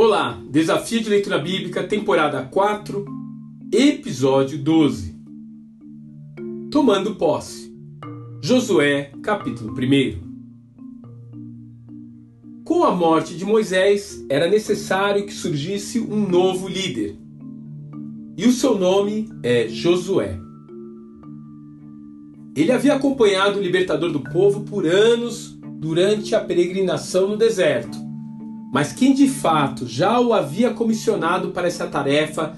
Olá, Desafio de Leitura Bíblica, temporada 4, episódio 12. Tomando posse. Josué, capítulo 1. Com a morte de Moisés, era necessário que surgisse um novo líder. E o seu nome é Josué. Ele havia acompanhado o libertador do povo por anos durante a peregrinação no deserto mas quem de fato já o havia comissionado para essa tarefa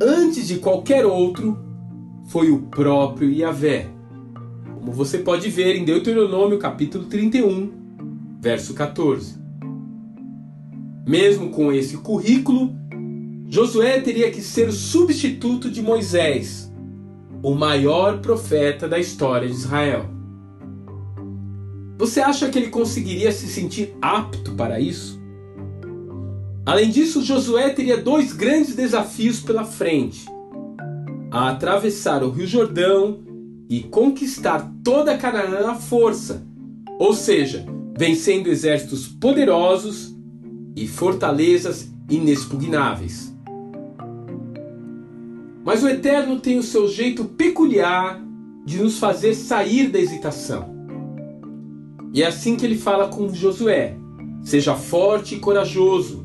antes de qualquer outro foi o próprio Yahvé. Como você pode ver em Deuteronômio capítulo 31, verso 14. Mesmo com esse currículo, Josué teria que ser o substituto de Moisés, o maior profeta da história de Israel. Você acha que ele conseguiria se sentir apto para isso? Além disso, Josué teria dois grandes desafios pela frente: a atravessar o Rio Jordão e conquistar toda Canaã à força, ou seja, vencendo exércitos poderosos e fortalezas inexpugnáveis. Mas o Eterno tem o seu jeito peculiar de nos fazer sair da hesitação. E é assim que ele fala com Josué: seja forte e corajoso,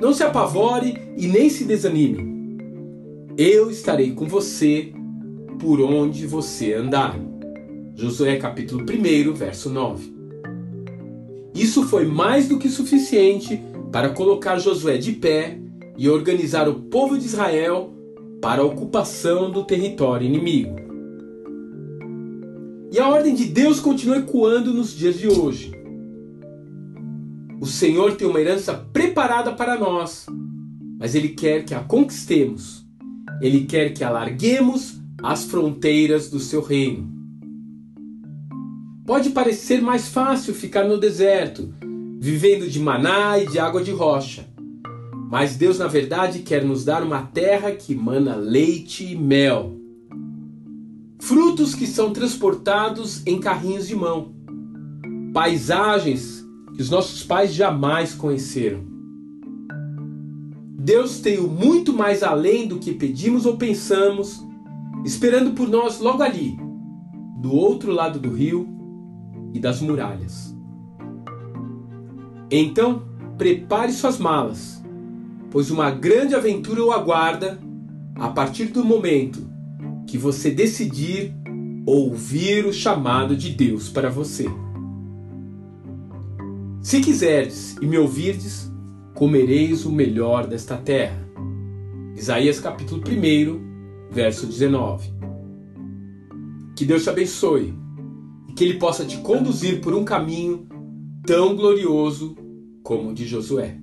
não se apavore e nem se desanime. Eu estarei com você por onde você andar. Josué capítulo 1, verso 9. Isso foi mais do que suficiente para colocar Josué de pé e organizar o povo de Israel para a ocupação do território inimigo. E a ordem de Deus continua ecoando nos dias de hoje. O Senhor tem uma herança preparada para nós, mas Ele quer que a conquistemos. Ele quer que alarguemos as fronteiras do seu reino. Pode parecer mais fácil ficar no deserto, vivendo de maná e de água de rocha. Mas Deus, na verdade, quer nos dar uma terra que mana leite e mel. Frutos que são transportados em carrinhos de mão. Paisagens que os nossos pais jamais conheceram. Deus tem o muito mais além do que pedimos ou pensamos, esperando por nós logo ali, do outro lado do rio e das muralhas. Então, prepare suas malas, pois uma grande aventura o aguarda a partir do momento que você decidir ouvir o chamado de Deus para você. Se quiserdes e me ouvirdes, comereis o melhor desta terra. Isaías capítulo 1, verso 19. Que Deus te abençoe e que Ele possa te conduzir por um caminho tão glorioso como o de Josué.